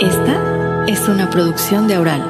Esta es una producción de Aural.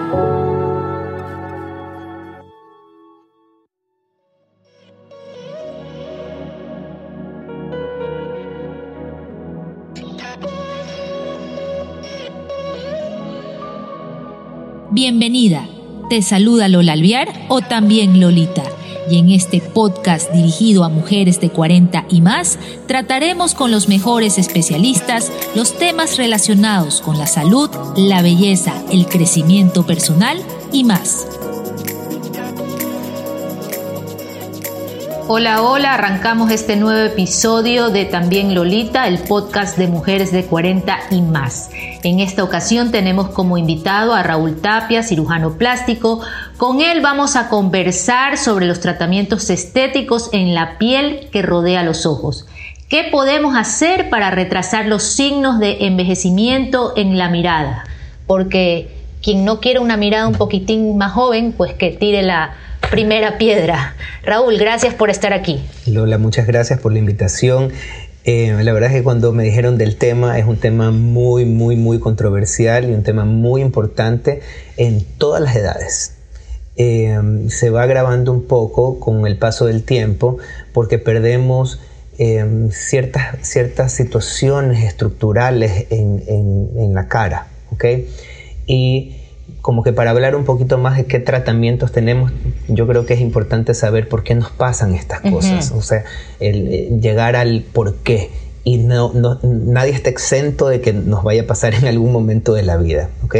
Bienvenida. Te saluda Lola Alviar o también Lolita y en este podcast dirigido a mujeres de 40 y más, trataremos con los mejores especialistas los temas relacionados con la salud, la belleza, el crecimiento personal y más. Hola, hola, arrancamos este nuevo episodio de También Lolita, el podcast de mujeres de 40 y más. En esta ocasión tenemos como invitado a Raúl Tapia, cirujano plástico. Con él vamos a conversar sobre los tratamientos estéticos en la piel que rodea los ojos. ¿Qué podemos hacer para retrasar los signos de envejecimiento en la mirada? Porque quien no quiere una mirada un poquitín más joven, pues que tire la primera piedra. Raúl, gracias por estar aquí. Lola, muchas gracias por la invitación. Eh, la verdad es que cuando me dijeron del tema, es un tema muy, muy, muy controversial y un tema muy importante en todas las edades. Eh, se va agravando un poco con el paso del tiempo porque perdemos eh, ciertas, ciertas situaciones estructurales en, la cara. ¿okay? Y como que para hablar un poquito más de qué tratamientos tenemos, yo creo que es importante saber por qué nos pasan estas cosas, o sea, el, eh, llegar al por qué. Y no, nadie está exento de que nos vaya a pasar en algún momento de la vida, ¿ok?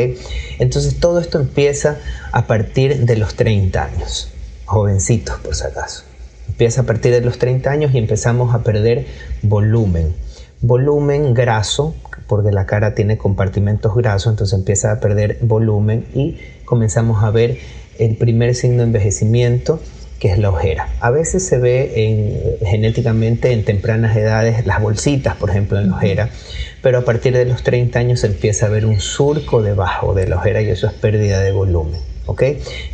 Entonces todo esto empieza a partir de los 30 años, jovencitos por si acaso. Empieza a partir de los 30 años y empezamos a perder volumen. Volumen graso, porque la cara tiene compartimentos grasos, entonces empieza a perder volumen y comenzamos a ver el primer signo de envejecimiento, que es la ojera. A veces se ve genéticamente en tempranas edades las bolsitas, por ejemplo, en la ojera, pero a partir de los 30 años se empieza a ver un surco debajo de la ojera y eso es pérdida de volumen.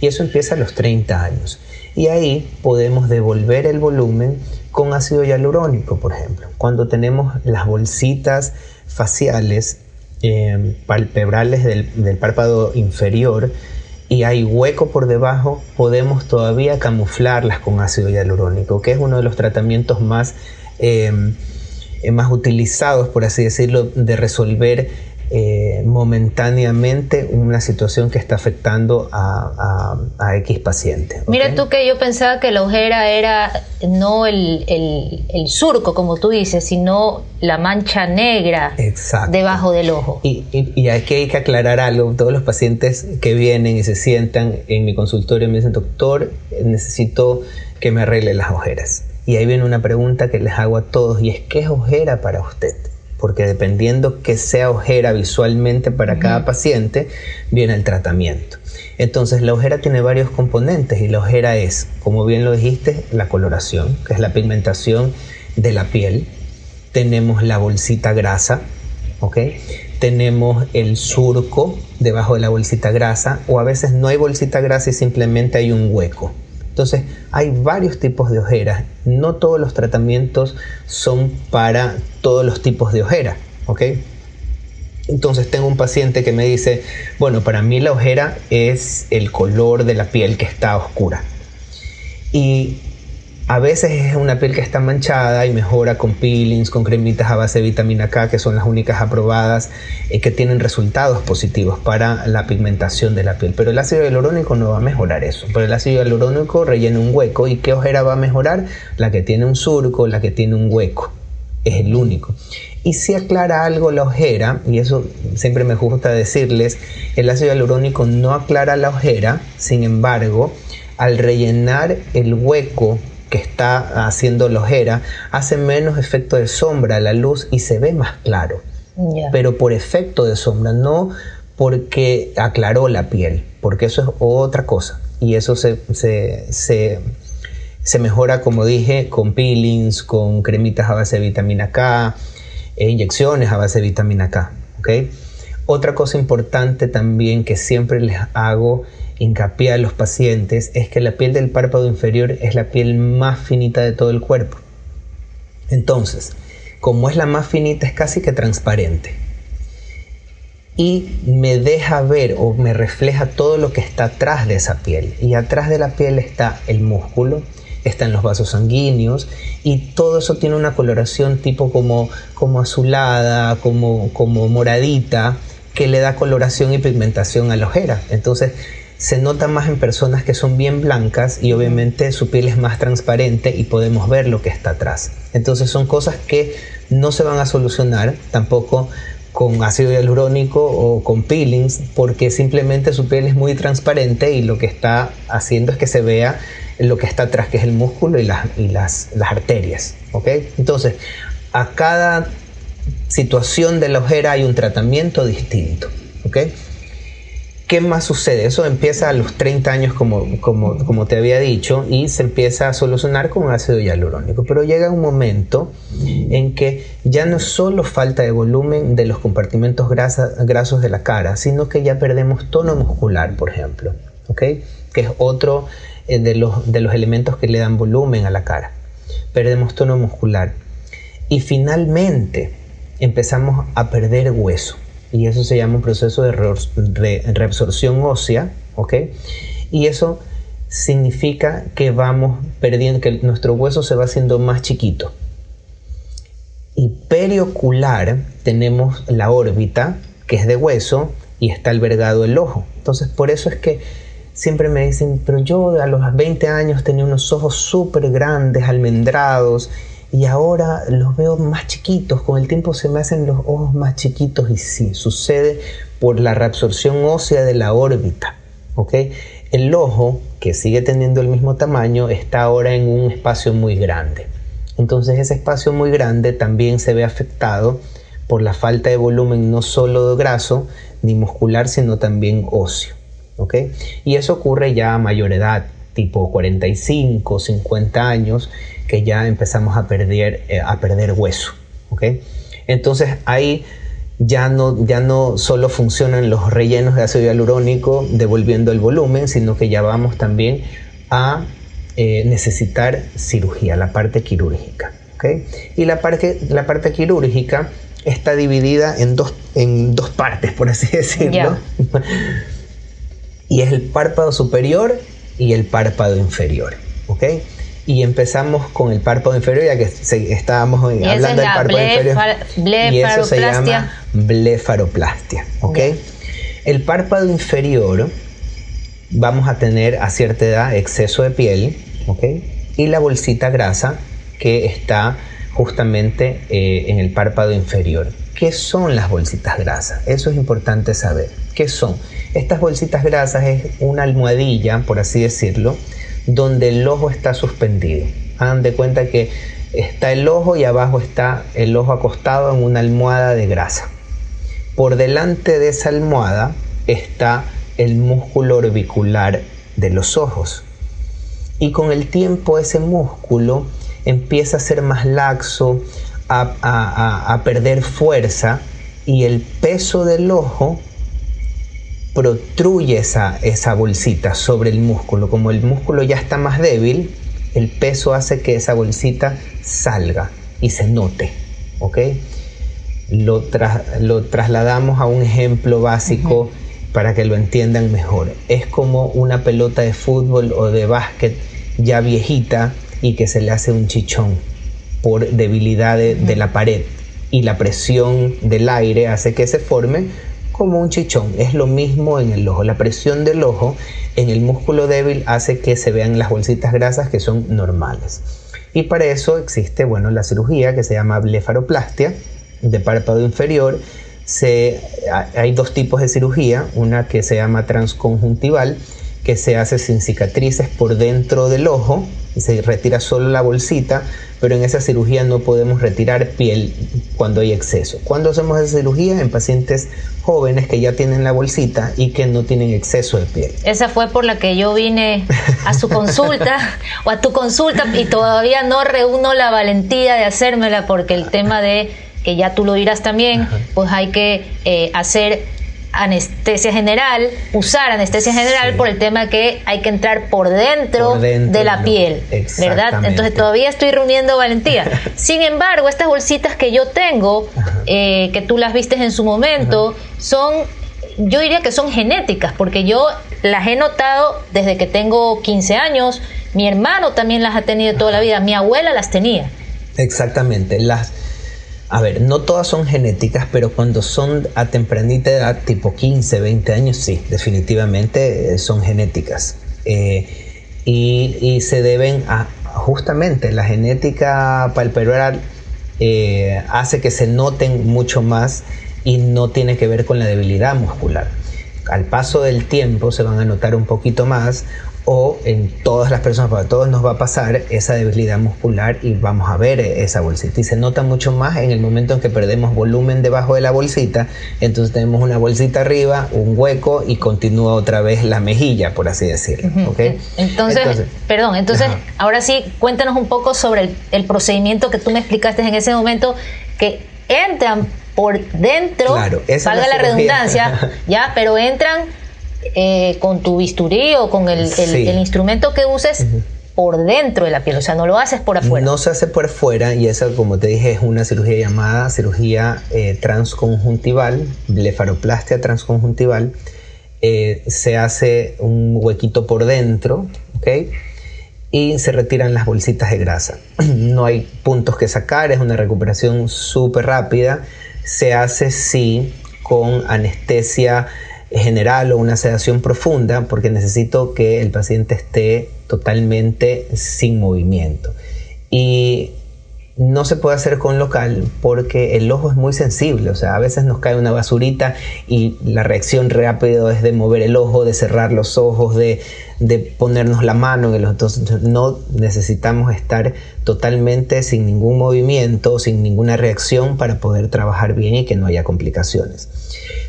Y eso empieza a los 30 años. Y ahí podemos devolver el volumen con ácido hialurónico, por ejemplo. Cuando tenemos las bolsitas faciales eh, palpebrales del, párpado inferior y hay hueco por debajo, podemos todavía camuflarlas con ácido hialurónico, que es uno de los tratamientos más, eh, más utilizados, por así decirlo, de resolver eh, momentáneamente una situación que está afectando a, X paciente. Mira tú que yo pensaba que la ojera era no el, surco, como tú dices, sino la mancha negra debajo del ojo. Y, y, aquí hay que aclarar algo. Todos los pacientes que vienen y se sientan en mi consultorio me dicen, doctor, necesito que me arregle las ojeras. Y ahí viene una pregunta que les hago a todos y es, ¿qué es ojera para usted? Porque dependiendo que sea ojera visualmente para cada paciente, viene el tratamiento. Entonces la ojera tiene varios componentes y la ojera es, como bien lo dijiste, la coloración, que es la pigmentación de la piel. Tenemos la bolsita grasa, ¿ok? Tenemos el surco debajo de la bolsita grasa o a veces no hay bolsita grasa y simplemente hay un hueco. Entonces, hay varios tipos de ojeras. No todos los tratamientos son para todos los tipos de ojera, ¿ok? Entonces tengo un paciente que me dice, bueno, para mí la ojera es el color de la piel que está oscura. Y a veces es una piel que está manchada y mejora con peelings, con cremitas a base de vitamina K, que son las únicas aprobadas y que tienen resultados positivos para la pigmentación de la piel. Pero el ácido hialurónico no va a mejorar eso. Pero el ácido hialurónico rellena un hueco. ¿Y qué ojera va a mejorar? La que tiene un surco, la que tiene un hueco. Es el único. Y si aclara algo la ojera, y eso siempre me gusta decirles, el ácido hialurónico no aclara la ojera, sin embargo, al rellenar el hueco que está haciendo la ojera hace menos efecto de sombra a la luz y se ve más claro. Pero por efecto de sombra, no porque aclaró la piel, porque eso es otra cosa. Y eso se, se, mejora, como dije, con peelings, con cremitas a base de vitamina K, e inyecciones a base de vitamina K. ¿okay? Otra cosa importante también que siempre les hago hincapié a los pacientes es que la piel del párpado inferior es la piel más finita de todo el cuerpo. Entonces, como es la más finita, es casi que transparente. y me deja ver o me refleja todo lo que está atrás de esa piel. Y atrás de la piel está el músculo, están los vasos sanguíneos y todo eso tiene una coloración tipo como, como azulada, como, como moradita, que le da coloración y pigmentación a la ojera. Entonces se nota más en personas que son bien blancas y obviamente su piel es más transparente y podemos ver lo que está atrás. Entonces son cosas que no se van a solucionar tampoco con ácido hialurónico o con peelings porque simplemente su piel es muy transparente y lo que está haciendo es que se vea lo que está atrás, que es el músculo y, las, y las, las arterias. Entonces, a cada situación de la ojera hay un tratamiento distinto. ¿Qué más sucede? Eso empieza a los 30 años, como, como, como, te había dicho, y se empieza a solucionar con ácido hialurónico. Pero llega un momento en que ya no solo falta de volumen de los compartimentos grasos de la cara, sino que ya perdemos tono muscular, por ejemplo, ¿okay? que es otro eh, de, los, de los elementos que le dan volumen a la cara. Perdemos tono muscular. Y finalmente empezamos a perder hueso y eso se llama un proceso de reabsorción ósea, ¿ok? Y eso significa que vamos perdiendo, que nuestro hueso se va haciendo más chiquito. Y periocular tenemos la órbita, que es de hueso, y está albergado el ojo. Entonces, por eso es que siempre me dicen, pero yo a los 20 años tenía unos ojos súper grandes, almendrados, y ahora los veo más chiquitos, con el tiempo se me hacen los ojos más chiquitos y sí, sucede por la reabsorción ósea de la órbita. ¿ok? El ojo, que sigue teniendo el mismo tamaño, está ahora en un espacio muy grande. Entonces ese espacio muy grande también se ve afectado por la falta de volumen no solo de graso ni muscular, sino también óseo. ¿ok? Y eso ocurre ya a mayor edad, tipo 45, 50 años, que ya empezamos a perder, eh, a perder hueso. ¿okay? Entonces ahí ya no, ya no solo funcionan los rellenos de ácido hialurónico devolviendo el volumen, sino que ya vamos también a eh, necesitar cirugía, la parte quirúrgica. ¿okay? Y la parte, la parte quirúrgica está dividida en dos, en dos partes, por así decirlo. y es el párpado superior y el párpado inferior. ¿okay? Y empezamos con el párpado inferior, ya que estábamos hablando del párpado inferior. Y eso se llama blefaroplastia. ¿ok? El párpado inferior vamos a tener a cierta edad exceso de piel, ¿ok? Y la bolsita grasa que está justamente eh, en el párpado inferior. ¿Qué son las bolsitas grasas? Eso es importante saber. ¿Qué son? Estas bolsitas grasas es una almohadilla, por así decirlo, donde el ojo está suspendido. Hagan de cuenta que está el ojo y abajo está el ojo acostado en una almohada de grasa. Por delante de esa almohada está el músculo orbicular de los ojos. Y con el tiempo ese músculo empieza a ser más laxo, a, a perder fuerza y el peso del ojo protruye esa, esa bolsita sobre el músculo. Como el músculo ya está más débil, el peso hace que esa bolsita salga y se note. ¿ok? Lo, lo trasladamos a un ejemplo básico para que lo entiendan mejor. Es como una pelota de fútbol o de básquet ya viejita y que se le hace un chichón por debilidad de la pared y la presión del aire hace que se forme como un chichón. Es lo mismo en el ojo. La presión del ojo en el músculo débil hace que se vean las bolsitas grasas que son normales. Y para eso existe, bueno, la cirugía que se llama blefaroplastia de párpado inferior. Se, hay dos tipos de cirugía, una que se llama transconjuntival, que se hace sin cicatrices por dentro del ojo y se retira solo la bolsita, pero en esa cirugía no podemos retirar piel cuando hay exceso. ¿Cuándo hacemos esa cirugía? En pacientes jóvenes que ya tienen la bolsita y que no tienen exceso de piel. Esa fue por la que yo vine a su consulta o a tu consulta y todavía no reúno la valentía de hacérmela porque el tema de que ya tú lo dirás también, pues hay que eh, hacer anestesia general, usar anestesia general por el tema que hay que entrar por dentro, de la piel, ¿verdad? Entonces todavía estoy reuniendo valentía. Sin embargo, estas bolsitas que yo tengo, eh, que tú las vistes en su momento, son, yo diría que son genéticas, porque yo las he notado desde que tengo 15 años, mi hermano también las ha tenido toda la vida, mi abuela las tenía. Exactamente, las... A ver, no todas son genéticas, pero cuando son a tempranita edad, tipo 15, 20 años, sí, definitivamente eh, son genéticas. Eh, y, se deben a justamente la genética palpebral eh, hace que se noten mucho más y no tiene que ver con la debilidad muscular. Al paso del tiempo se van a notar un poquito más o en todas las personas, para todos nos va a pasar esa debilidad muscular y vamos a ver esa bolsita. Y se nota mucho más en el momento en que perdemos volumen debajo de la bolsita, entonces tenemos una bolsita arriba, un hueco y continúa otra vez la mejilla, por así decirlo. entonces, perdón, entonces ahora sí, cuéntanos un poco sobre el, procedimiento que tú me explicaste en ese momento, que entran por dentro, claro, valga la redundancia, ya, pero entran eh, con tu bisturí o con el, instrumento que uses por dentro de la piel, o sea, no lo haces por afuera. No se hace por afuera y esa, como te dije, es una cirugía llamada cirugía eh, transconjuntival, blefaroplastia transconjuntival. Eh, se hace un huequito por dentro, ¿ok? Y se retiran las bolsitas de grasa. No hay puntos que sacar, es una recuperación súper rápida. Se hace sí con anestesia general o una sedación profunda porque necesito que el paciente esté totalmente sin movimiento. Y no se puede hacer con local porque el ojo es muy sensible, o sea, a veces nos cae una basurita y la reacción rápida es de mover el ojo, de cerrar los ojos, de, de ponernos la mano en el. Entonces no necesitamos estar totalmente sin ningún movimiento, sin ninguna reacción para poder trabajar bien y que no haya complicaciones.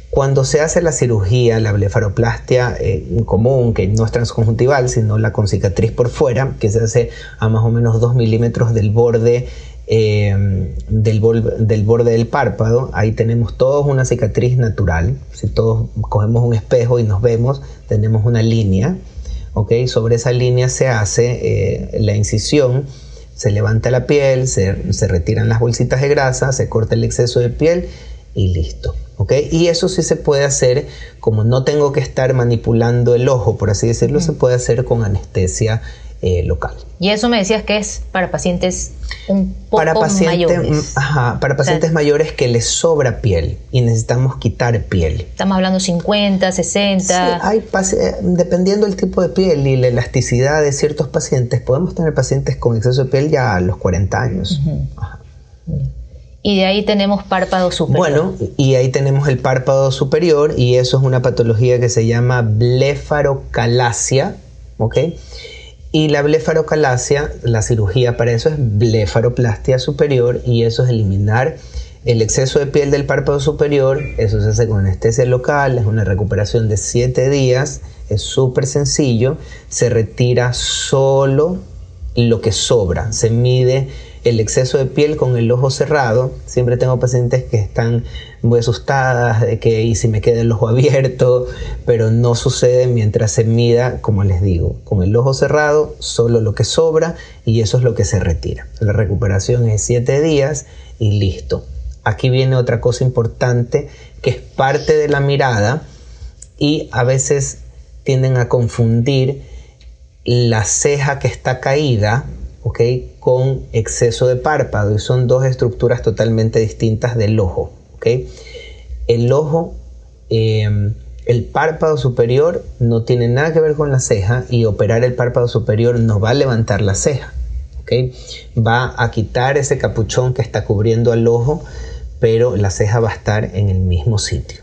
Cuando se hace la cirugía, la blefaroplastia eh, común, que no es transconjuntival, sino la con cicatriz por fuera, que se hace a más o menos 2 milímetros del borde em, del, del, borde del párpado, ahí tenemos todos una cicatriz natural. Si todos cogemos un espejo y nos vemos, tenemos una línea. ¿Okay? Sobre esa línea se hace eh, la incisión, se levanta la piel, se, se retiran las bolsitas de grasa, se corta el exceso de piel y listo. Y eso sí se puede hacer, como no tengo que estar manipulando el ojo, por así decirlo, se puede hacer con anestesia eh, local. Y eso me decías que es para pacientes un poco para mayores. Ajá, para pacientes mayores que les sobra piel y necesitamos quitar piel. Estamos hablando 50, 60. Sí, hay eh, dependiendo del tipo de piel y la elasticidad de ciertos pacientes, podemos tener pacientes con exceso de piel ya a los 40 años. Ajá y de ahí tenemos párpado superior. Bueno, y ahí tenemos el párpado superior y eso es una patología que se llama blefarocalasia, ¿ok? Y la blefarocalasia, la cirugía para eso es blefaroplastia superior y eso es eliminar el exceso de piel del párpado superior, eso se hace con anestesia local, es una recuperación de 7 días, es súper sencillo, se retira solo lo que sobra, se mide el exceso de piel con el ojo cerrado. Siempre tengo pacientes que están muy asustadas de que y si me queda el ojo abierto, pero no sucede mientras se mida, como les digo, con el ojo cerrado, solo lo que sobra y eso es lo que se retira. La recuperación es 7 días y listo. Aquí viene otra cosa importante que es parte de la mirada y a veces tienden a confundir la ceja que está caída con exceso de párpado y son dos estructuras totalmente distintas del ojo. El ojo, em, el párpado superior no tiene nada que ver con la ceja y operar el párpado superior no va a levantar la ceja. Va a quitar ese capuchón que está cubriendo al ojo, pero la ceja va a estar en el mismo sitio.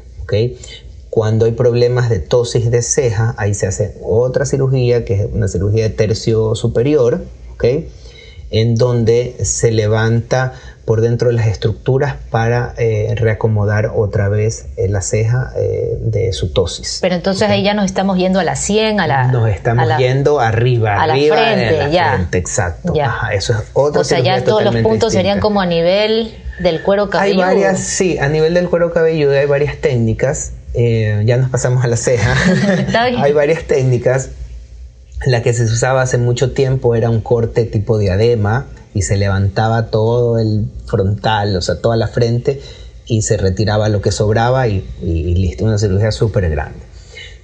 Cuando hay problemas de tosis de ceja, ahí se hace otra cirugía, que es una cirugía de tercio superior, en donde se levanta por dentro de las estructuras para eh, reacomodar otra vez eh, la ceja eh, de su tosis. Pero entonces ahí ya nos estamos yendo a la 100, a la... Nos estamos yendo arriba, a arriba la frente, la ya. Frente, exacto. eso es otra O sea, ya todos los puntos serían como a nivel del cuero cabelludo. Hay varias, sí, a nivel del cuero cabelludo hay varias técnicas. ya nos pasamos a la ceja. hay varias técnicas la que se usaba hace mucho tiempo era un corte tipo diadema y se levantaba todo el frontal, o sea, toda la frente, y se retiraba lo que sobraba y, listo, una cirugía súper grande.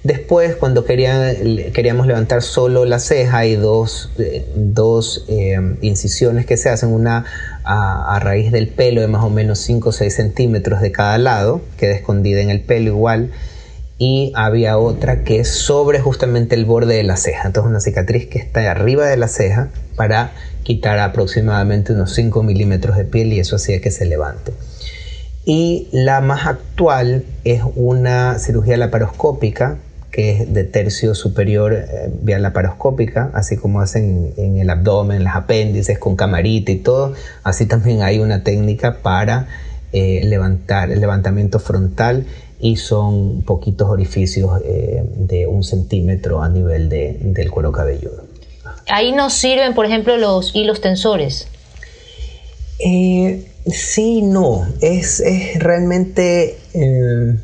Después, cuando queríamos levantar solo la ceja, hay dos, eh, eh, incisiones que se hacen, una a, raíz del pelo de más o menos 5 o 6 centímetros de cada lado, queda escondida en el pelo igual, y había otra que es sobre justamente el borde de la ceja. Entonces una cicatriz que está arriba de la ceja para quitar aproximadamente unos 5 milímetros de piel y eso hacía que se levante. Y la más actual es una cirugía laparoscópica que es de tercio superior eh, vía laparoscópica, así como hacen en el abdomen, los apéndices con camarita y todo, así también hay una técnica para eh, levantar el levantamiento frontal y son poquitos orificios eh, de un centímetro a nivel del cuero cabelludo. Ahí nos sirven, por ejemplo, los hilos tensores. Eh, sí, no. Es, realmente. Eh,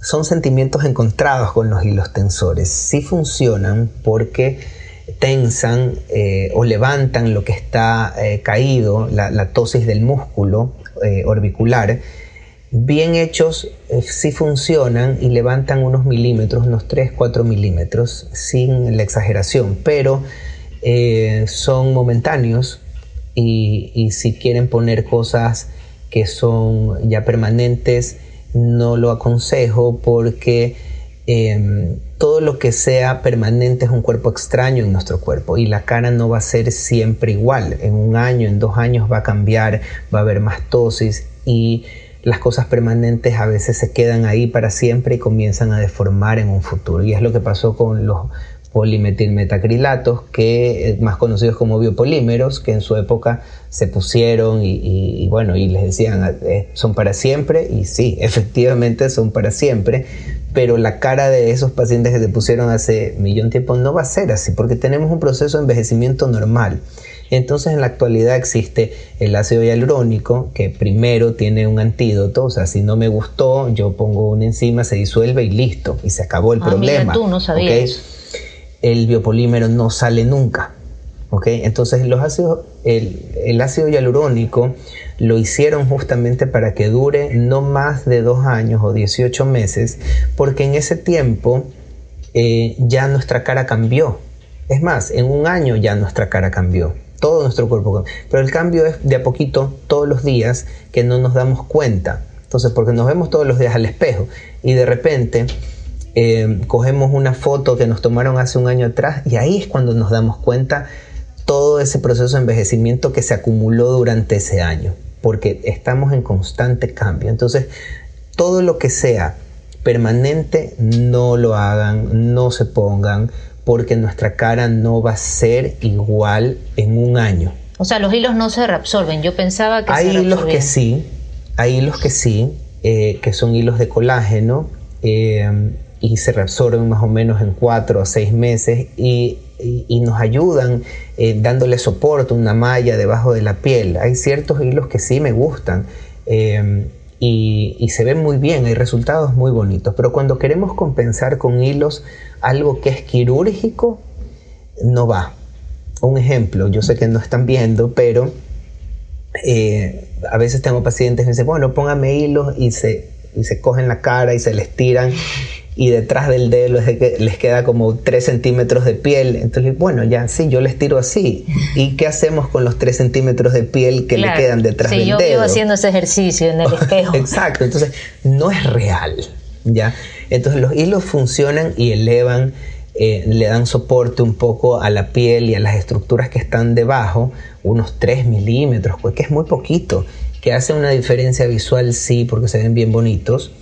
son sentimientos encontrados con los hilos tensores. Sí funcionan porque tensan o levantan lo que está caído, la, la, tosis del músculo orbicular bien hechos eh, sí funcionan y levantan unos milímetros, unos 3, 4 milímetros, sin la exageración, pero eh, son momentáneos y, si quieren poner cosas que son ya permanentes, no lo aconsejo porque em, todo lo que sea permanente es un cuerpo extraño en nuestro cuerpo y la cara no va a ser siempre igual. En un año, en dos años va a cambiar, va a haber más tosis y las cosas permanentes a veces se quedan ahí para siempre y comienzan a deformar en un futuro. Y es lo que pasó con los polimetilmetacrilatos, que más conocidos como biopolímeros, que en su época se pusieron y, bueno, y les decían, eh, son para siempre, y sí, efectivamente son para siempre, pero la cara de esos pacientes que se pusieron hace millón de tiempo no va a ser así, porque tenemos un proceso de envejecimiento normal. Entonces en la actualidad existe el ácido hialurónico que primero tiene un antídoto, o sea, si no me gustó, yo pongo una enzima, se disuelve y listo, y se acabó el ah, problema. tú no sabías. El biopolímero no sale nunca. ¿okay? Entonces los ácidos, el, ácido hialurónico lo hicieron justamente para que dure no más de dos años o 18 meses, porque en ese tiempo eh, ya nuestra cara cambió. Es más, en un año ya nuestra cara cambió todo nuestro cuerpo. Pero el cambio es de a poquito, todos los días, que no nos damos cuenta. Entonces, porque nos vemos todos los días al espejo y de repente eh, cogemos una foto que nos tomaron hace un año atrás y ahí es cuando nos damos cuenta todo ese proceso de envejecimiento que se acumuló durante ese año, porque estamos en constante cambio. Entonces, todo lo que sea permanente, no lo hagan, no se pongan, porque nuestra cara no va a ser igual en un año. O sea, los hilos no se reabsorben. Yo pensaba que hay hilos que sí, hay hilos que sí, eh, que son hilos de colágeno eh, y se reabsorben más o menos en cuatro o seis meses y, nos ayudan eh, dándole soporte, una malla debajo de la piel. Hay ciertos hilos que sí me gustan y, se ven muy bien, hay resultados muy bonitos, pero cuando queremos compensar con hilos algo que es quirúrgico, no va. Un ejemplo, yo sé que no están viendo, pero eh, a veces tengo pacientes que dicen, bueno, póngame hilos y se, y se cogen la cara y se les tiran y detrás del dedo les queda como 3 centímetros de piel. Entonces, bueno, ya sí, yo les tiro así. ¿Y qué hacemos con los 3 centímetros de piel que le quedan detrás del dedo? Yo vivo haciendo ese ejercicio en el espejo. Exacto, entonces no es real, ¿ya? Entonces los hilos funcionan y elevan, eh, le dan soporte un poco a la piel y a las estructuras que están debajo, unos 3 milímetros, pues que es muy poquito, que hace una diferencia visual, sí, porque se ven bien bonitos,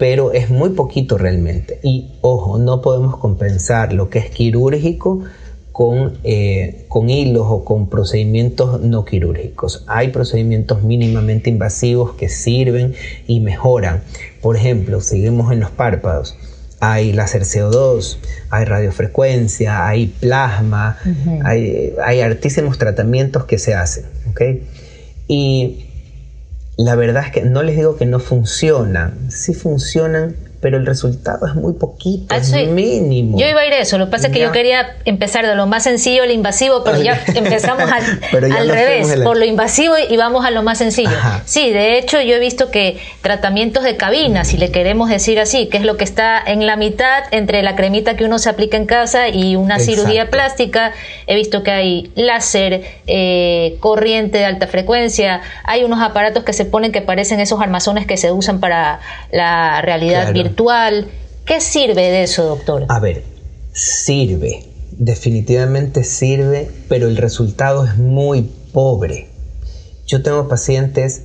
pero es muy poquito realmente. Y ojo, no podemos compensar lo que es quirúrgico con, eh, con, hilos o con procedimientos no quirúrgicos. Hay procedimientos mínimamente invasivos que sirven y mejoran. Por ejemplo, seguimos en los párpados. Hay láser CO2, hay radiofrecuencia, hay plasma, hay, hay, altísimos tratamientos que se hacen. ¿okay? Y la verdad es que no les digo que no funcionan, sí funcionan pero el resultado es muy poquito, es mínimo. Yo iba a ir a eso, lo que pasa es que yo quería empezar de lo más sencillo al invasivo, pero ya empezamos al, al revés, por lo invasivo y vamos a lo más sencillo. Sí, de hecho yo he visto que tratamientos de cabina, si le queremos decir así, que es lo que está en la mitad entre la cremita que uno se aplica en casa y una cirugía plástica, he visto que hay láser, eh, corriente de alta frecuencia, hay unos aparatos que se ponen que parecen esos armazones que se usan para la realidad virtual. ¿Qué sirve de eso, doctor? A ver, sirve, definitivamente sirve, pero el resultado es muy pobre. Yo tengo pacientes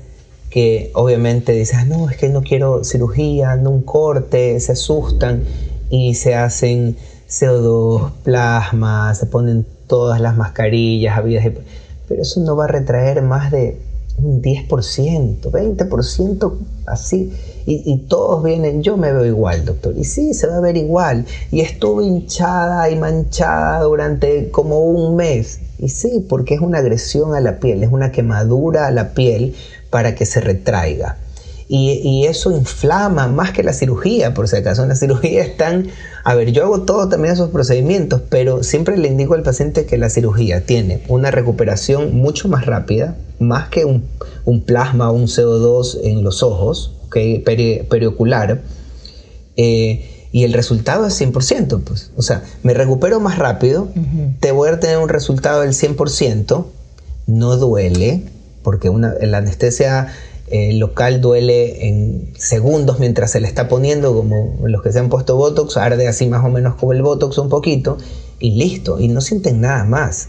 que obviamente dicen, ah, no, es que no quiero cirugía, no un corte, se asustan y se hacen CO2, plasma, se ponen todas las mascarillas habidas, pero eso no va a retraer más de un 10%, 20%, así. Y, todos vienen, yo me veo igual, doctor. Y sí, se va a ver igual. Y estuve hinchada y manchada durante como un mes. Y sí, porque es una agresión a la piel, es una quemadura a la piel para que se retraiga. Y, eso inflama más que la cirugía, por si acaso. En la cirugía están, a ver, yo hago todo también esos procedimientos, pero siempre le indico al paciente que la cirugía tiene una recuperación mucho más rápida, más que un, plasma o un CO2 en los ojos, okay, periocular. Eh, y el resultado es 100%, pues. O sea, me recupero más rápido, te voy a tener un resultado del 100%, no duele, porque una, la anestesia eh, local duele en segundos mientras se le está poniendo, como los que se han puesto Botox, arde así más o menos como el Botox un poquito, y listo, y no sienten nada más.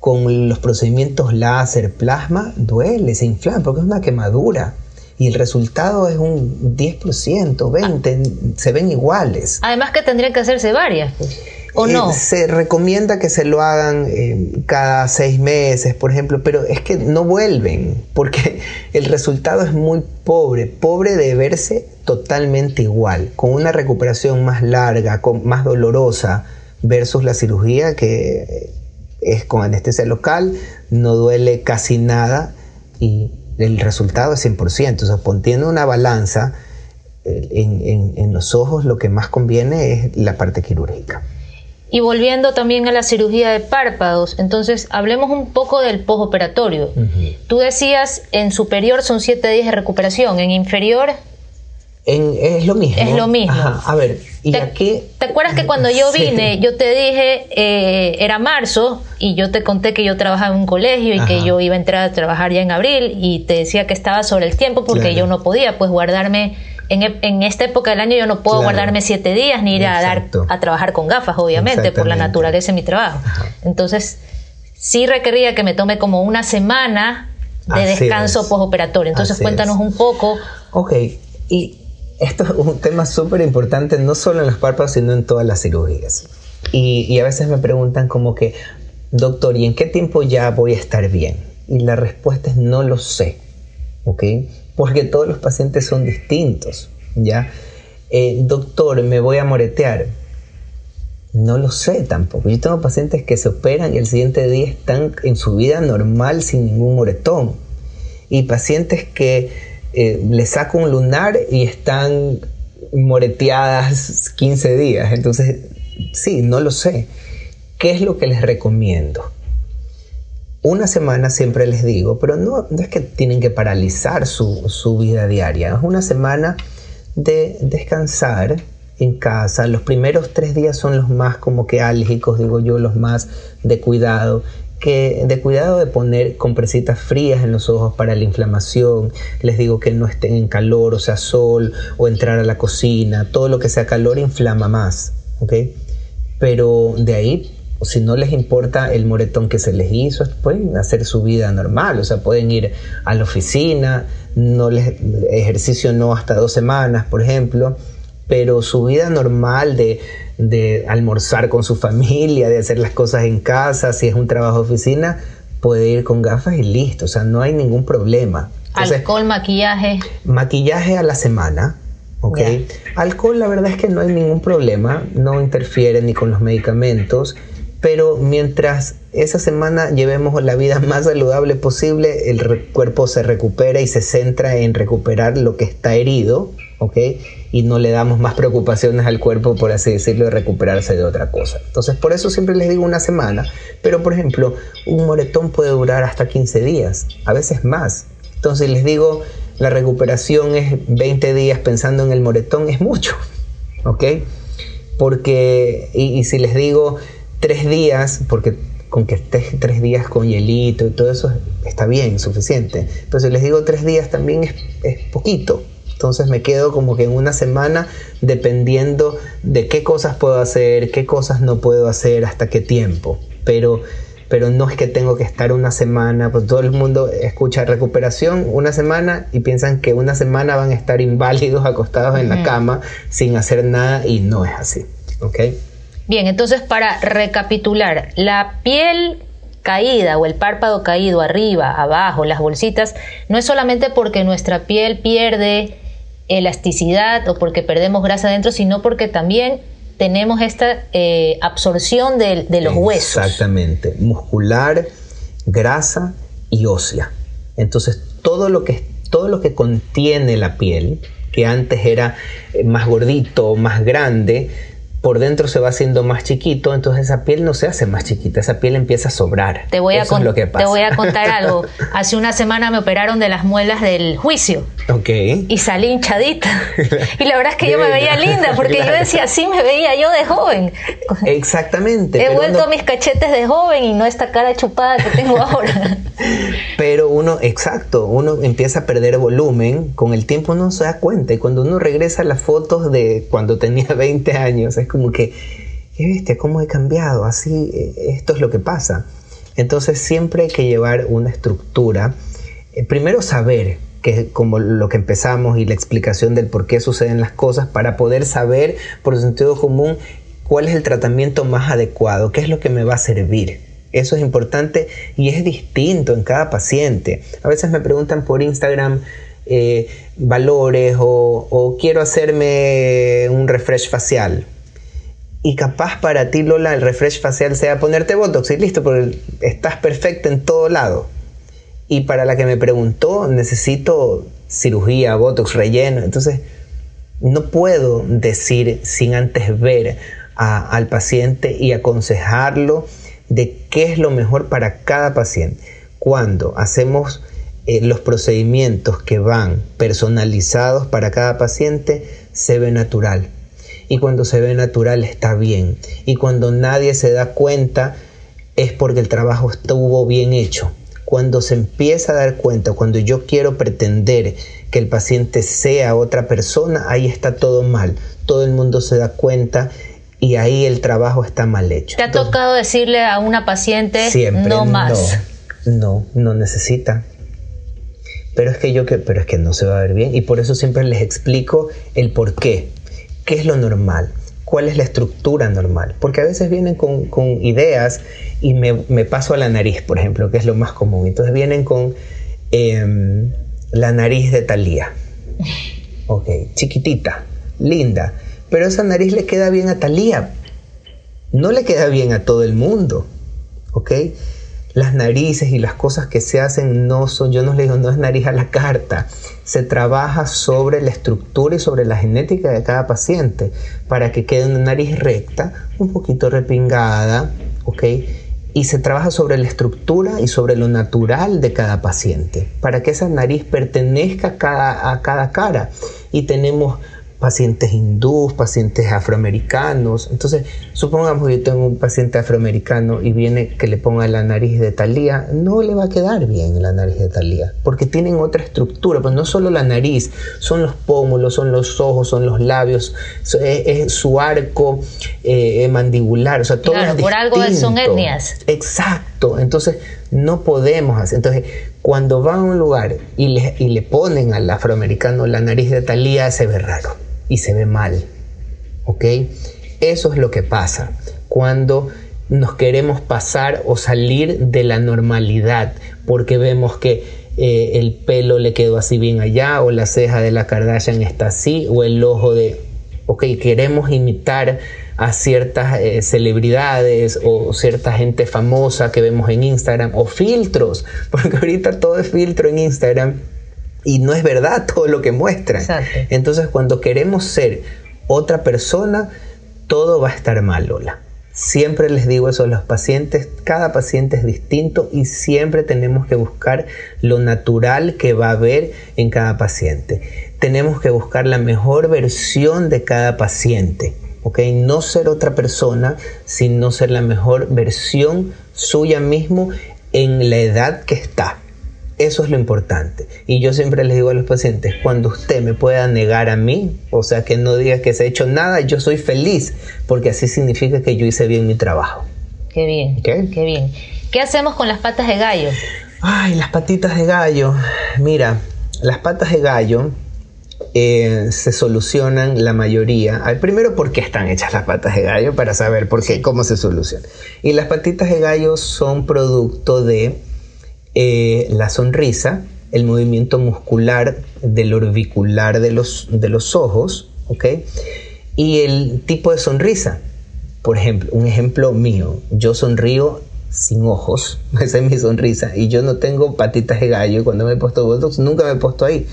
Con los procedimientos láser, plasma, duele, se inflama, porque es una quemadura y el resultado es un 10%, 20%, se ven iguales. Además que tendrían que hacerse varias. Pues. ¿O eh, no? Se recomienda que se lo hagan eh, cada seis meses, por ejemplo, pero es que no vuelven, porque el resultado es muy pobre, pobre de verse totalmente igual, con una recuperación más larga, con, más dolorosa, versus la cirugía que es con anestesia local, no duele casi nada y el resultado es 100%. O sea, poniendo una balanza eh, en, los ojos, lo que más conviene es la parte quirúrgica. Y volviendo también a la cirugía de párpados, entonces hablemos un poco del postoperatorio. Tú decías en superior son 7 días de recuperación, en inferior es lo mismo. Es lo mismo. A ver, ¿y ¿Te, aquí? ¿Te acuerdas que cuando yo vine, yo te dije, eh, era marzo, y yo te conté que yo trabajaba en un colegio y que yo iba a entrar a trabajar ya en abril, y te decía que estaba sobre el tiempo porque yo no podía, pues guardarme. En, en, esta época del año yo no puedo guardarme siete días ni ir a dar a trabajar con gafas, obviamente, por la naturaleza de mi trabajo. Entonces, sí requería que me tome como una semana de descanso postoperatorio. Entonces, cuéntanos un poco. Ok, y esto es un tema súper importante, no solo en los párpados, sino en todas las cirugías. Y, a veces me preguntan como que, doctor, ¿y en qué tiempo ya voy a estar bien? Y la respuesta es no lo sé, ¿ok? Porque todos los pacientes son distintos, ¿ya? Eh, doctor, ¿me voy a moretear? No lo sé tampoco. Yo tengo pacientes que se operan y el siguiente día están en su vida normal sin ningún moretón. Y pacientes que eh, le saco un lunar y están moreteadas 15 días. Entonces, sí, no lo sé. ¿Qué es lo que les recomiendo? Una semana siempre les digo, pero no, es que tienen que paralizar su, su vida diaria. Es una semana de descansar en casa. Los primeros tres días son los más como que álgicos, digo yo, los más de cuidado que de cuidado de poner compresitas frías en los ojos para la inflamación. Les digo que no estén en calor, o sea, sol, o entrar a la cocina. Todo lo que sea calor inflama más. Pero de ahí, si no les importa el moretón que se les hizo, pueden hacer su vida normal, o sea, pueden ir a la oficina, no les, ejercicio no hasta dos semanas, por ejemplo, pero su vida normal de de almorzar con su familia, de hacer las cosas en casa, si es un trabajo de oficina, puede ir con gafas y listo, o sea, no hay ningún problema. Alcohol, maquillaje. Maquillaje a la semana, ¿ok? Alcohol, la verdad es que no hay ningún problema, no interfiere ni con los medicamentos pero mientras esa semana llevemos la vida más saludable posible, el cuerpo se recupera y se centra en recuperar lo que está herido, ¿ok? Y no le damos más preocupaciones al cuerpo, por así decirlo, de recuperarse de otra cosa. Entonces, por eso siempre les digo una semana, pero por ejemplo, un moretón puede durar hasta 15 días, a veces más. Entonces les digo, la recuperación es 20 días pensando en el moretón, es mucho, ¿ok? Porque, y, si les digo tres días, porque con que estés tres días con hielito y todo eso está bien, suficiente. Pero si les digo tres días también es, es poquito. Entonces me quedo como que en una semana dependiendo de qué cosas puedo hacer, qué cosas no puedo hacer, hasta qué tiempo. Pero pero no es que tengo que estar una semana, pues todo el mundo escucha recuperación una semana y piensan que una semana van a estar inválidos acostados en la cama sin hacer nada y no es así, ¿ok? Bien, entonces para recapitular, la piel caída o el párpado caído arriba, abajo, las bolsitas, no es solamente porque nuestra piel pierde elasticidad o porque perdemos grasa adentro, sino porque también tenemos esta eh, absorción de, los huesos. Exactamente, muscular, grasa y ósea. Entonces, todo lo que, todo lo que contiene la piel, que antes era eh, más gordito, más grande, por dentro se va haciendo más chiquito, entonces esa piel no se hace más chiquita, esa piel empieza a sobrar. Te voy, a, te voy a contar algo. Hace una semana me operaron de las muelas del juicio. Ok. Y salí hinchadita. Y la verdad es que yo me veía linda, porque yo decía, así me veía yo de joven. Exactamente. He vuelto mis cachetes de joven y no esta cara chupada que tengo ahora. Pero uno, exacto, uno empieza a perder volumen, con el tiempo uno se da cuenta. Y cuando uno regresa a las fotos de cuando tenía 20 años, es como que, ¿qué viste? ¿Cómo he cambiado? Así, eh, esto es lo que pasa. Entonces siempre hay que llevar una estructura. Eh, primero saber que como lo que empezamos y la explicación del por qué suceden las cosas para poder saber por sentido común cuál es el tratamiento más adecuado, qué es lo que me va a servir. Eso es importante y es distinto en cada paciente. A veces me preguntan por Instagram eh, valores o, o quiero hacerme un refresh facial. Y capaz para ti, Lola, el refresh facial sea ponerte Botox y listo, porque estás perfecta en todo lado. Y para la que me preguntó, necesito cirugía, Botox, relleno. Entonces, no puedo decir sin antes ver al paciente y aconsejarlo de qué es lo mejor para cada paciente. Cuando hacemos eh, los procedimientos que van personalizados para cada paciente, se ve natural y cuando se ve natural está bien. Y cuando nadie se da cuenta es porque el trabajo estuvo bien hecho. Cuando se empieza a dar cuenta, cuando yo quiero pretender que el paciente sea otra persona, ahí está todo mal. Todo el mundo se da cuenta y ahí el trabajo está mal hecho. ¿Te ha tocado decirle a una paciente no más? No, no, necesita. Pero es que yo que, pero es que no se va a ver bien y por eso siempre les explico el por qué. ¿Qué es lo normal? ¿Cuál es la estructura normal? Porque a veces vienen con, ideas y me, paso a la nariz, por ejemplo, que es lo más común. Entonces vienen con em, la nariz de Talía. Ok, chiquitita, linda. Pero esa nariz le queda bien a Talía. No le queda bien a todo el mundo. ¿Ok? Las narices y las cosas que se hacen no son, yo no le digo, no es nariz a la carta. Se trabaja sobre la estructura y sobre la genética de cada paciente para que quede una nariz recta, un poquito repingada, ¿ok? Y se trabaja sobre la estructura y sobre lo natural de cada paciente, para que esa nariz pertenezca a cada, a cada cara. Y tenemos pacientes hindús, pacientes afroamericanos. Entonces, supongamos que yo tengo un paciente afroamericano y viene que le ponga la nariz de Talía, no le va a quedar bien la nariz de Talía, porque tienen otra estructura, pues no solo la nariz, son los pómulos, son los ojos, son los labios, es, su arco eh, mandibular, o sea, todo claro, por algo son etnias. Exacto, entonces no podemos hacer. Entonces, cuando va a un lugar y le, y le ponen al afroamericano la nariz de Talía, se ve raro y se ve mal. ¿Ok? Eso es lo que pasa cuando nos queremos pasar o salir de la normalidad porque vemos que eh, el pelo le quedó así bien allá o la ceja de la Kardashian está así o el ojo de... Ok, queremos imitar a ciertas eh, celebridades o cierta gente famosa que vemos en Instagram o filtros, porque ahorita todo es filtro en Instagram y no es verdad todo lo que muestran. Entonces cuando queremos ser otra persona, todo va a estar mal, Lola. Siempre les digo eso a los pacientes, cada paciente es distinto y siempre tenemos que buscar lo natural que va a haber en cada paciente. Tenemos que buscar la mejor versión de cada paciente. ¿ok? No ser otra persona, sino ser la mejor versión suya mismo en la edad que está. Eso es lo importante. Y yo siempre les digo a los pacientes, cuando usted me pueda negar a mí, o sea, que no diga que se ha hecho nada, yo soy feliz, porque así significa que yo hice bien mi trabajo. Qué bien. ¿Qué? Qué bien. ¿Qué hacemos con las patas de gallo? Ay, las patitas de gallo. Mira, las patas de gallo eh, se solucionan la mayoría. Al primero, ¿por qué están hechas las patas de gallo? Para saber por qué, cómo se solucionan. Y las patitas de gallo son producto de eh, la sonrisa, el movimiento muscular del orbicular de los, de los ojos, ¿ok? Y el tipo de sonrisa. Por ejemplo, un ejemplo mío, yo sonrío sin ojos, esa es mi sonrisa, y yo no tengo patitas de gallo, y cuando me he puesto Botox nunca me he puesto ahí,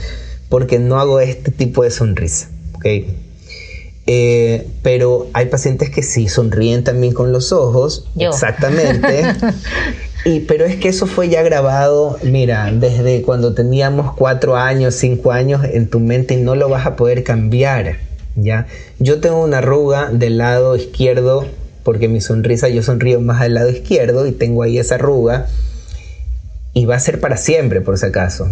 porque no hago este tipo de sonrisa, ¿ok? Eh, pero hay pacientes que sí sonríen también con los ojos, exactamente, Y, pero es que eso fue ya grabado, mira, desde cuando teníamos cuatro años, cinco años en tu mente y no lo vas a poder cambiar, ¿ya? Yo tengo una arruga del lado izquierdo porque mi sonrisa yo sonrío más al lado izquierdo y tengo ahí esa arruga y va a ser para siempre por si acaso,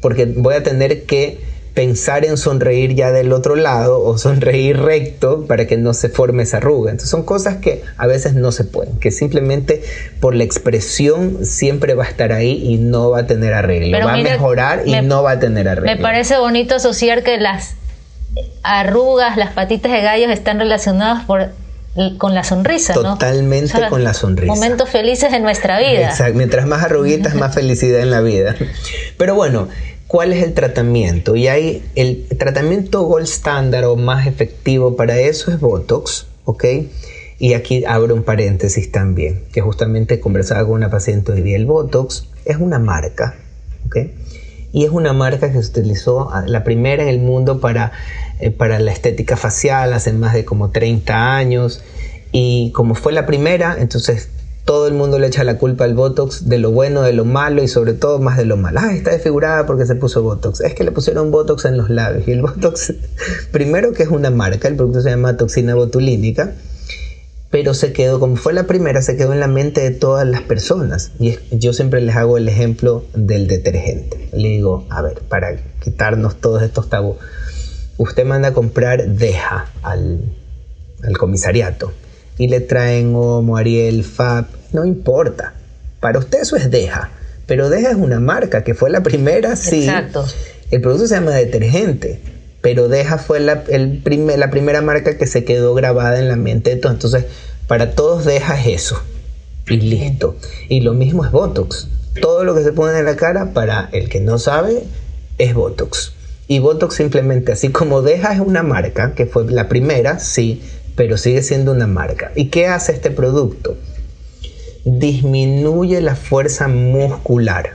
porque voy a tener que pensar en sonreír ya del otro lado o sonreír recto para que no se forme esa arruga. Entonces son cosas que a veces no se pueden, que simplemente por la expresión siempre va a estar ahí y no va a tener arreglo. va a mejorar y no va a tener arreglo. Me parece bonito asociar que las arrugas, las patitas de gallos están relacionadas por con la sonrisa, Totalmente con la sonrisa. Momentos felices de nuestra vida. Exacto. Mientras más arruguitas, más felicidad en la vida. Pero bueno, ¿Cuál es el tratamiento? Y hay el tratamiento gold standard o más efectivo para eso es Botox, ¿ok? Y aquí abro un paréntesis también, que justamente conversaba con una paciente hoy día. El Botox es una marca, ¿ok? Y es una marca que se utilizó, la primera en el mundo para, eh, para la estética facial hace más de como 30 años. Y como fue la primera, entonces todo el mundo le echa la culpa al Botox de lo bueno, de lo malo y sobre todo más de lo malo. Ah, está desfigurada porque se puso Botox. Es que le pusieron Botox en los labios. Y el Botox, primero que es una marca, el producto se llama toxina botulínica, pero se quedó, como fue la primera, se quedó en la mente de todas las personas. Y yo siempre les hago el ejemplo del detergente. Le digo, a ver, para quitarnos todos estos tabú, usted manda a comprar Deja al, al comisariato y le traen Homo, Ariel, Fab, no importa. Para usted eso es Deja, pero Deja es una marca que fue la primera, sí. Exacto. El producto se llama detergente, pero Deja fue la, el la primera marca que se quedó grabada en la mente de todos. Entonces, para todos Deja es eso. Y listo. Y lo mismo es Botox. Todo lo que se pone en la cara, para el que no sabe, es Botox. Y Botox simplemente, así como Deja es una marca, que fue la primera, sí, pero sigue siendo una marca. ¿Y qué hace este producto? Disminuye la fuerza muscular.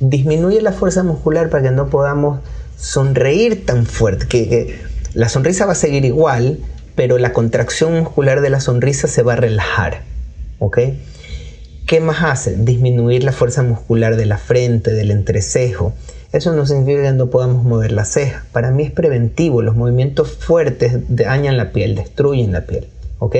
Disminuye la fuerza muscular para que no podamos sonreír tan fuerte. Que, la sonrisa va a seguir igual, pero la contracción muscular de la sonrisa se va a relajar. ¿Ok? ¿Qué más hace? Disminuir la fuerza muscular de la frente, del entrecejo eso no significa que no podamos mover la ceja. Para mí es preventivo. Los movimientos fuertes dañan la piel, destruyen la piel. ¿Ok?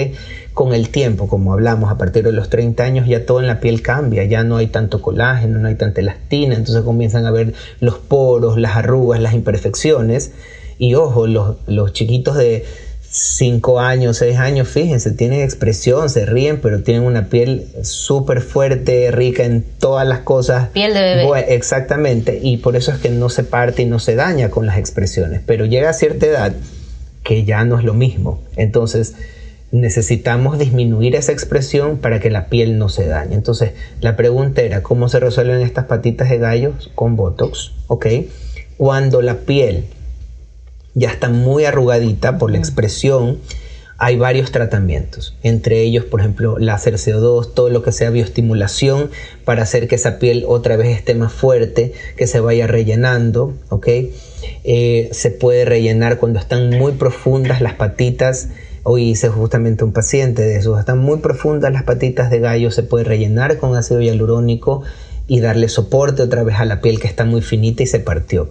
Con el tiempo, como hablamos, a partir de los 30 años ya todo en la piel cambia, ya no hay tanto colágeno, no hay tanta elastina, entonces comienzan a ver los poros, las arrugas, las imperfecciones. Y ojo, los, los chiquitos de 5 años, 6 años, fíjense, tienen expresión, se ríen, pero tienen una piel súper fuerte, rica en todas las cosas. Piel de bebé. exactamente, y por eso es que no se parte y no se daña con las expresiones, pero llega a cierta edad que ya no es lo mismo. Entonces, necesitamos disminuir esa expresión para que la piel no se dañe. Entonces, la pregunta era, ¿cómo se resuelven estas patitas de gallos? Con Botox, ¿ok? Cuando la piel ya está muy arrugadita por la expresión, hay varios tratamientos, entre ellos, por ejemplo, láser CO2, todo lo que sea bioestimulación para hacer que esa piel otra vez esté más fuerte, que se vaya rellenando, ¿ok? Eh, se puede rellenar cuando están muy profundas las patitas. Hoy hice justamente un paciente de esos, están muy profundas las patitas de gallo, se puede rellenar con ácido hialurónico y darle soporte otra vez a la piel que está muy finita y se partió.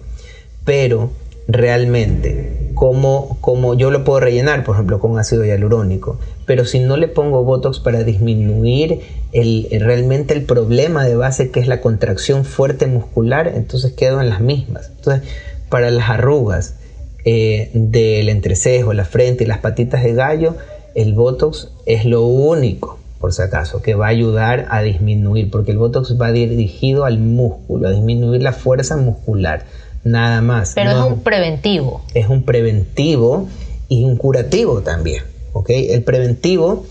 Pero realmente como, como yo lo puedo rellenar, por ejemplo, con ácido hialurónico, pero si no le pongo Botox para disminuir el, realmente el problema de base que es la contracción fuerte muscular, entonces quedo en las mismas. Entonces, para las arrugas eh, del entrecejo, la frente y las patitas de gallo, el Botox es lo único, por si acaso, que va a ayudar a disminuir, porque el Botox va dirigido al músculo, a disminuir la fuerza muscular nada más. Pero es un preventivo. Es un preventivo y un curativo también. ¿ok? El preventivo,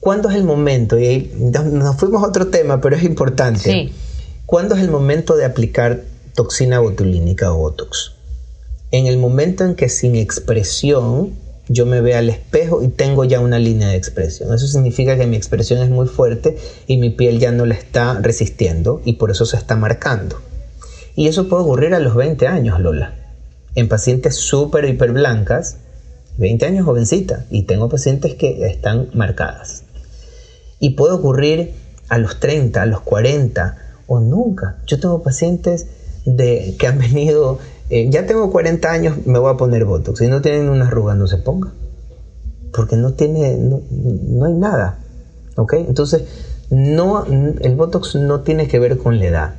¿cuándo es el momento? Y ahí nos fuimos a otro tema, pero es importante. Sí. ¿Cuándo es el momento de aplicar toxina botulínica o Botox? En el momento en que sin expresión yo me vea al espejo y tengo ya una línea de expresión. Eso significa que mi expresión es muy fuerte y mi piel ya no la está resistiendo y por eso se está marcando. Y eso puede ocurrir a los 20 años, Lola. En pacientes súper hiper blancas, 20 años jovencita, y tengo pacientes que están marcadas. Y puede ocurrir a los 30, a los 40 o nunca. Yo tengo pacientes de, que han venido, eh, ya tengo 40 años, me voy a poner Botox. Si no tienen una arruga, no se ponga. Porque no tiene, no, no hay nada. ¿Ok? Entonces, no, el Botox no tiene que ver con la edad.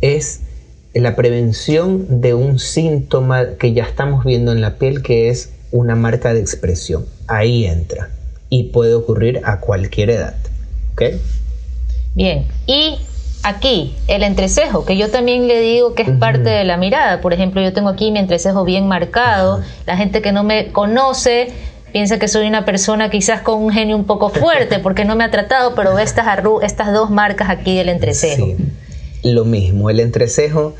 Es la prevención de un síntoma que ya estamos viendo en la piel que es una marca de expresión. Ahí entra y puede ocurrir a cualquier edad. ¿Ok? Bien, y aquí el entrecejo, que yo también le digo que es parte de la mirada. Por ejemplo, yo tengo aquí mi entrecejo bien marcado. La gente que no me conoce piensa que soy una persona quizás con un genio un poco fuerte porque no me ha tratado, pero ve estas, estas dos marcas aquí del entrecejo. Sí lo mismo. El entrecejo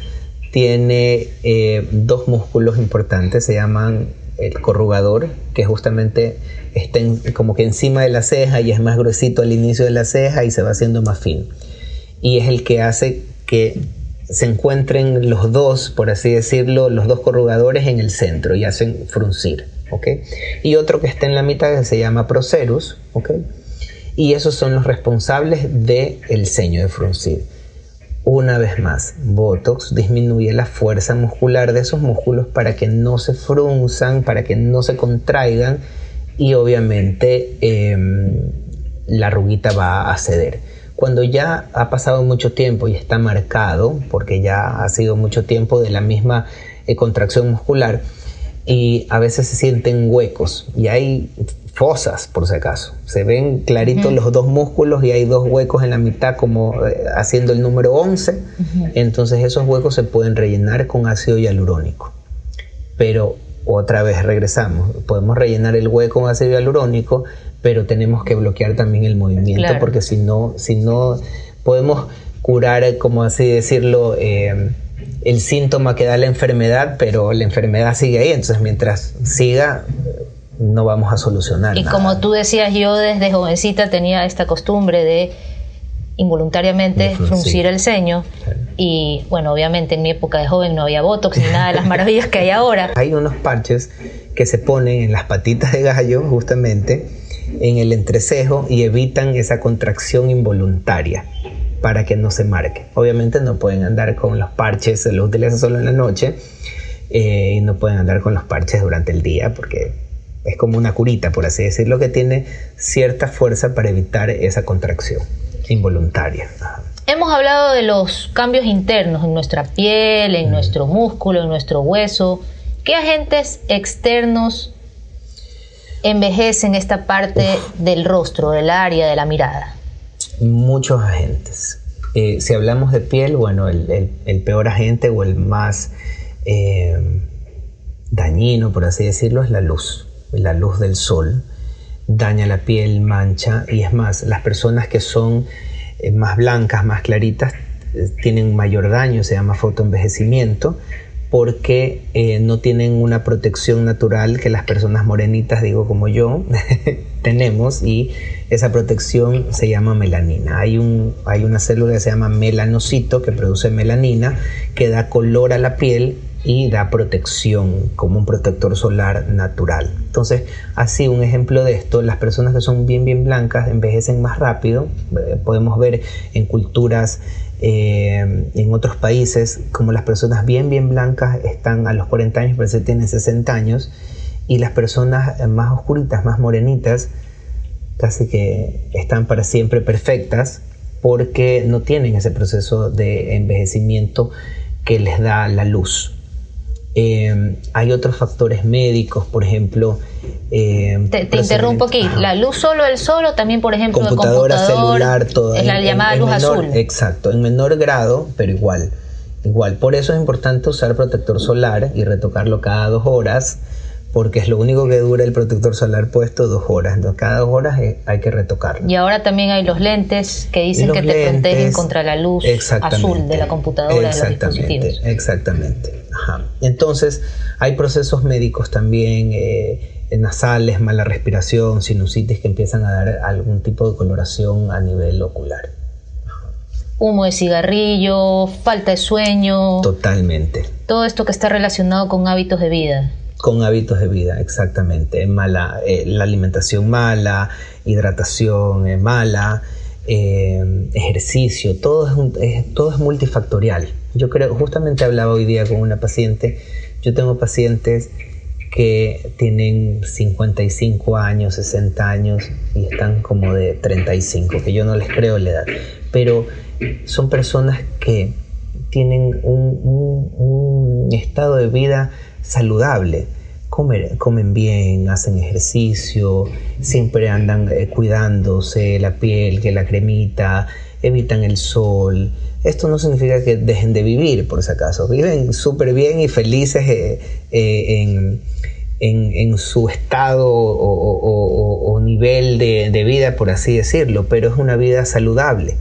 tiene eh, dos músculos importantes, se llaman el corrugador, que justamente está como que encima de la ceja y es más gruesito al inicio de la ceja y se va haciendo más fino. Y es el que hace que se encuentren los dos, por así decirlo, los dos corrugadores en el centro y hacen fruncir. Y otro que está en la mitad se llama procerus. Y esos son los responsables del el ceño de fruncir. Una vez más, Botox disminuye la fuerza muscular de esos músculos para que no se frunzan, para que no se contraigan y obviamente em, la arruguita va a ceder. Cuando ya ha pasado mucho tiempo y está marcado, porque ya ha sido mucho tiempo de la misma eh, contracción muscular, y a veces se sienten huecos y hay fosas, por si acaso. Se ven claritos los dos músculos y hay dos huecos en la mitad como eh, haciendo el número 11. Entonces esos huecos se pueden rellenar con ácido hialurónico. Pero otra vez regresamos. Podemos rellenar el hueco con ácido hialurónico, pero tenemos que bloquear también el movimiento porque si no, si no podemos curar, como así decirlo, eh, el síntoma que da la enfermedad, pero la enfermedad sigue ahí. Entonces mientras siga, no vamos a solucionar. Y como tú decías, yo desde jovencita tenía esta costumbre de involuntariamente fruncir el ceño y bueno, obviamente en mi época de joven no había botox ni nada de las maravillas que hay ahora. Hay unos parches que se ponen en las patitas de gallo justamente en el entrecejo y evitan esa contracción involuntaria para que no se marque. Obviamente no pueden andar con los parches, se los utilizan solo en la noche eh, y no pueden andar con los parches durante el día porque es como una curita, por así decirlo, que tiene cierta fuerza para evitar esa contracción involuntaria. Hemos hablado de los cambios internos en nuestra piel, en nuestro músculo, en nuestro hueso. ¿Qué agentes externos envejecen esta parte del rostro, del área, de la mirada? Muchos agentes. Eh, si hablamos de piel, bueno, el, peor agente o el más eh, dañino, por así decirlo, es la luz la luz del sol daña la piel, mancha y es más, las personas que son eh, más blancas, más claritas, tienen mayor daño, se llama fotoenvejecimiento, porque eh, no tienen una protección natural que las personas morenitas, digo como yo, tenemos y esa protección se llama melanina. Hay, un, hay una célula que se llama melanocito que produce melanina que da color a la piel y da protección como un protector solar natural. Entonces, así un ejemplo de esto, las personas que son bien bien blancas envejecen más rápido. Eh, podemos ver en culturas eh, en otros países como las personas bien bien blancas están a los 40 años, pero se tienen 60 años y las personas más oscuritas, más morenitas, casi que están para siempre perfectas porque no tienen ese proceso de envejecimiento que les da la luz. Eh, hay otros factores médicos, por ejemplo. Eh, te, interrumpo aquí. La luz solo, el solo, también, por ejemplo, computadora, celular, todo. Es la llamada luz azul. Exacto, en menor grado, pero igual. Igual. Por eso es importante usar protector solar y retocarlo cada dos horas porque es lo único que dura el protector solar puesto dos horas. Entonces, cada dos horas eh, hay que retocarlo. Y ahora también hay los lentes que dicen que te protegen contra la luz azul de la computadora. Exactamente, exactamente. Ajá. Entonces, hay procesos médicos también. Eh, nasales, mala respiración, sinusitis que empiezan a dar algún tipo de coloración a nivel ocular. Humo de cigarrillo, falta de sueño. Totalmente. Todo esto que está relacionado con hábitos de vida. Con hábitos de vida, exactamente. Mala, eh, la alimentación mala, hidratación mala, eh, ejercicio, todo es, todo es multifactorial. Yo creo, justamente hablaba hoy día con una paciente, yo tengo pacientes que tienen 55 años, 60 años y están como de 35, que yo no les creo la edad, pero son personas que tienen un estado de vida saludable. comen bien, hacen ejercicio, siempre andan eh, cuidándose la piel, que la cremita, evitan el sol. Esto no significa que dejen de vivir, por si acaso. Viven súper bien y felices eh, eh, en, su estado o, nivel de, de, vida, por así decirlo, pero es una vida saludable.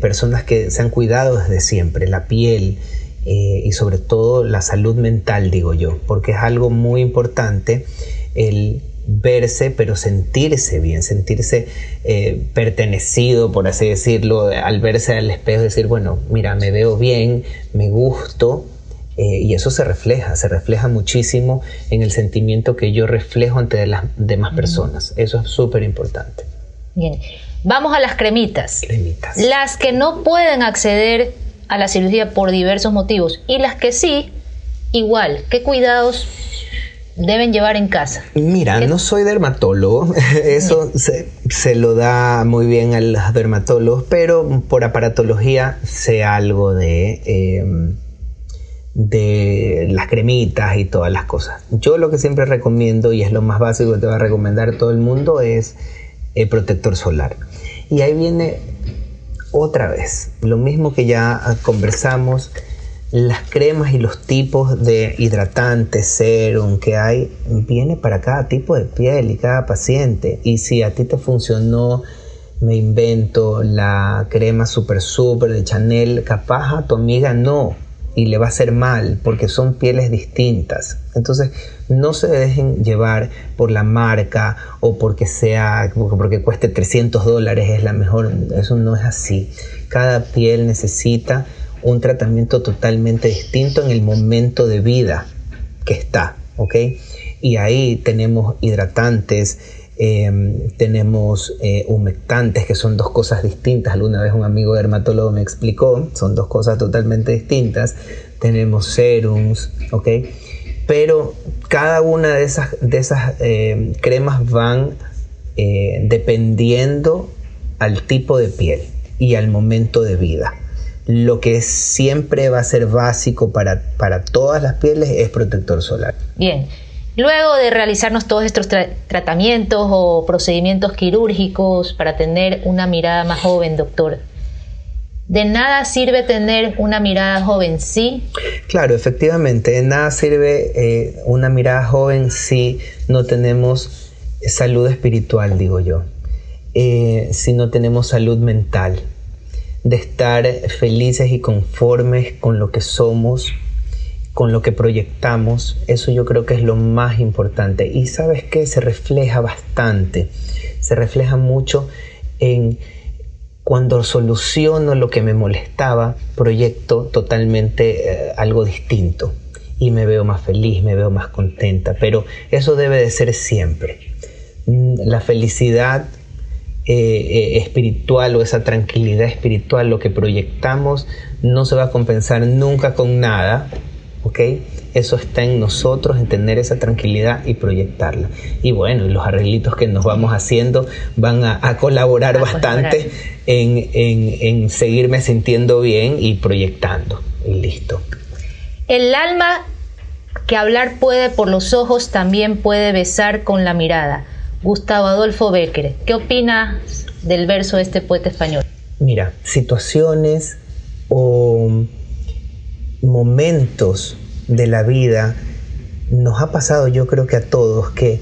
personas que se han cuidado desde siempre, la piel, eh, y sobre todo la salud mental, digo yo, porque es algo muy importante el verse, pero sentirse bien, sentirse eh, pertenecido, por así decirlo, al verse al espejo, decir, bueno, mira, me veo bien, me gusto, eh, y eso se refleja, se refleja muchísimo en el sentimiento que yo reflejo ante las demás personas. Eso es súper importante. Bien, vamos a las cremitas. Cremitas. Las que no pueden acceder a la cirugía por diversos motivos y las que sí, igual, ¿qué cuidados deben llevar en casa? Mira, no soy dermatólogo, eso se, lo da muy bien a los dermatólogos, pero por aparatología sé algo de, em, de las cremitas y todas las cosas. Yo lo que siempre recomiendo, y es lo más básico que te va a recomendar todo el mundo, es el protector solar. Y ahí viene otra vez, lo mismo que ya conversamos, las cremas y los tipos de hidratantes, serum que hay, viene para cada tipo de piel y cada paciente. Y si a ti te funcionó, me invento la crema super super de Chanel, capaz a tu amiga no y le va a hacer mal porque son pieles distintas. Entonces, no se dejen llevar por la marca o porque sea, porque cueste 300 dólares es la mejor. Eso no es así. Cada piel necesita un tratamiento totalmente distinto en el momento de vida que está, ¿ok? Y ahí tenemos hidratantes, Em, tenemos eh, humectantes, que son dos cosas distintas. Alguna vez un amigo dermatólogo me explicó, son dos cosas totalmente distintas. Tenemos serums, ¿ok? Pero cada una de esas, de esas em, cremas van eh, dependiendo al tipo de piel y al momento de vida. Lo que siempre va a ser básico para, para todas las pieles es protector solar. Bien, Luego de realizarnos todos estos tratamientos o procedimientos quirúrgicos para tener una mirada más joven, doctor, ¿de nada sirve tener una mirada joven, sí? Claro, efectivamente, de nada sirve eh, una mirada joven si no tenemos salud espiritual, digo yo, eh, si no tenemos salud mental, de estar felices y conformes con lo que somos con lo que proyectamos, eso yo creo que es lo más importante. Y sabes que se refleja bastante, se refleja mucho en cuando soluciono lo que me molestaba, proyecto totalmente eh, algo distinto y me veo más feliz, me veo más contenta, pero eso debe de ser siempre. Mm, la felicidad eh, eh, espiritual o esa tranquilidad espiritual, lo que proyectamos, no se va a compensar nunca con nada, ¿ok? Eso está en nosotros, en tener esa tranquilidad y proyectarla. Y bueno, los arreglitos que nos vamos haciendo van a, colaborar bastante En, en seguirme sintiendo bien y proyectando. Y listo. El alma que hablar puede por los ojos también puede besar con la mirada. Gustavo Adolfo Becker, ¿qué opinas del verso de este poeta español? Mira, situaciones o momentos de la vida nos ha pasado yo creo que a todos que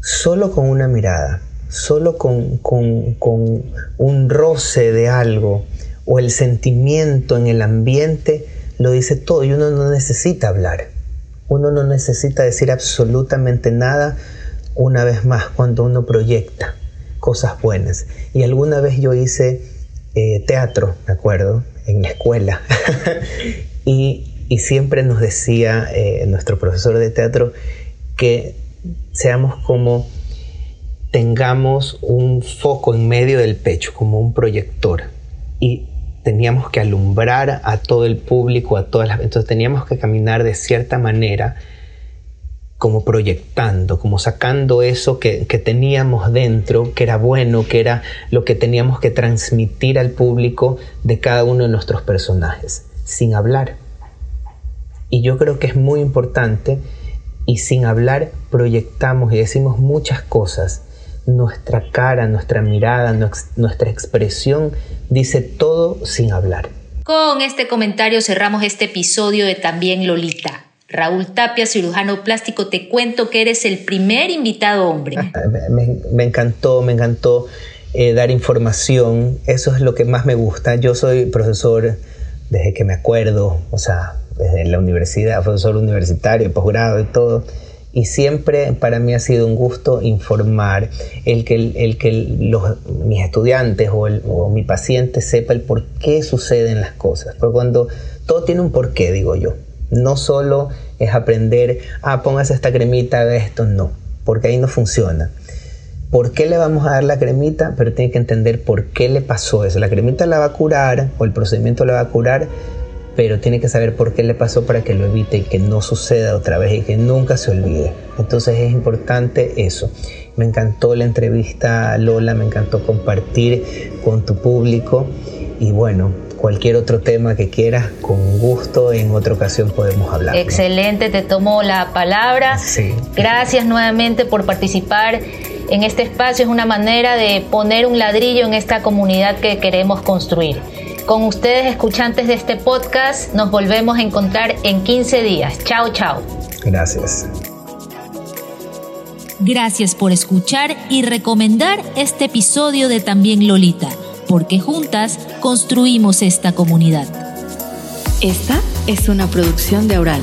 solo con una mirada, solo con, con un roce de algo o el sentimiento en el ambiente lo dice todo y uno no necesita hablar. Uno no necesita decir absolutamente nada una vez más cuando uno proyecta cosas buenas. Y alguna vez yo hice eh, teatro, me acuerdo, en la escuela. y, siempre nos decía eh, nuestro profesor de teatro que seamos como tengamos un foco en medio del pecho, como un proyector. Y teníamos que alumbrar a todo el público, a todas las... Entonces teníamos que caminar de cierta manera como proyectando, como sacando eso que, que, teníamos dentro, que era bueno, que era lo que teníamos que transmitir al público de cada uno de nuestros personajes, sin hablar. Y yo creo que es muy importante y sin hablar proyectamos y decimos muchas cosas nuestra cara, nuestra mirada, nuestra expresión dice todo sin hablar. Con este comentario cerramos este episodio de También Lolita. Raúl Tapia, cirujano plástico, te cuento que eres el primer invitado hombre. Me, encantó, me encantó eh, dar información. Eso es lo que más me gusta. Yo soy profesor desde que me acuerdo, o sea, desde la universidad, profesor universitario, posgrado y todo y siempre para mí ha sido un gusto informar, el que, el, que los, mis estudiantes o, mi paciente sepa el por qué suceden las cosas. Porque cuando todo tiene un porqué, digo yo. No solo es aprender, ah, póngase esta cremita, haga esto, no, porque ahí no funciona. ¿Por qué le vamos a dar la cremita? Pero tiene que entender por qué le pasó eso. La cremita la va a curar o el procedimiento la va a curar pero tiene que saber por qué le pasó para que lo evite y que no suceda otra vez y que nunca se olvide. Entonces es importante eso. Me encantó la entrevista, Lola, me encantó compartir con tu público y bueno, cualquier otro tema que quieras, con gusto en otra ocasión podemos hablar. Excelente, te tomo la palabra. Sí. Gracias nuevamente por participar en este espacio. Es una manera de poner un ladrillo en esta comunidad que queremos construir. Con ustedes, escuchantes de este podcast, nos volvemos a encontrar en 15 días. Chao, chao. Gracias. Gracias por escuchar y recomendar este episodio de También Lolita, porque juntas construimos esta comunidad. Esta es una producción de Aural.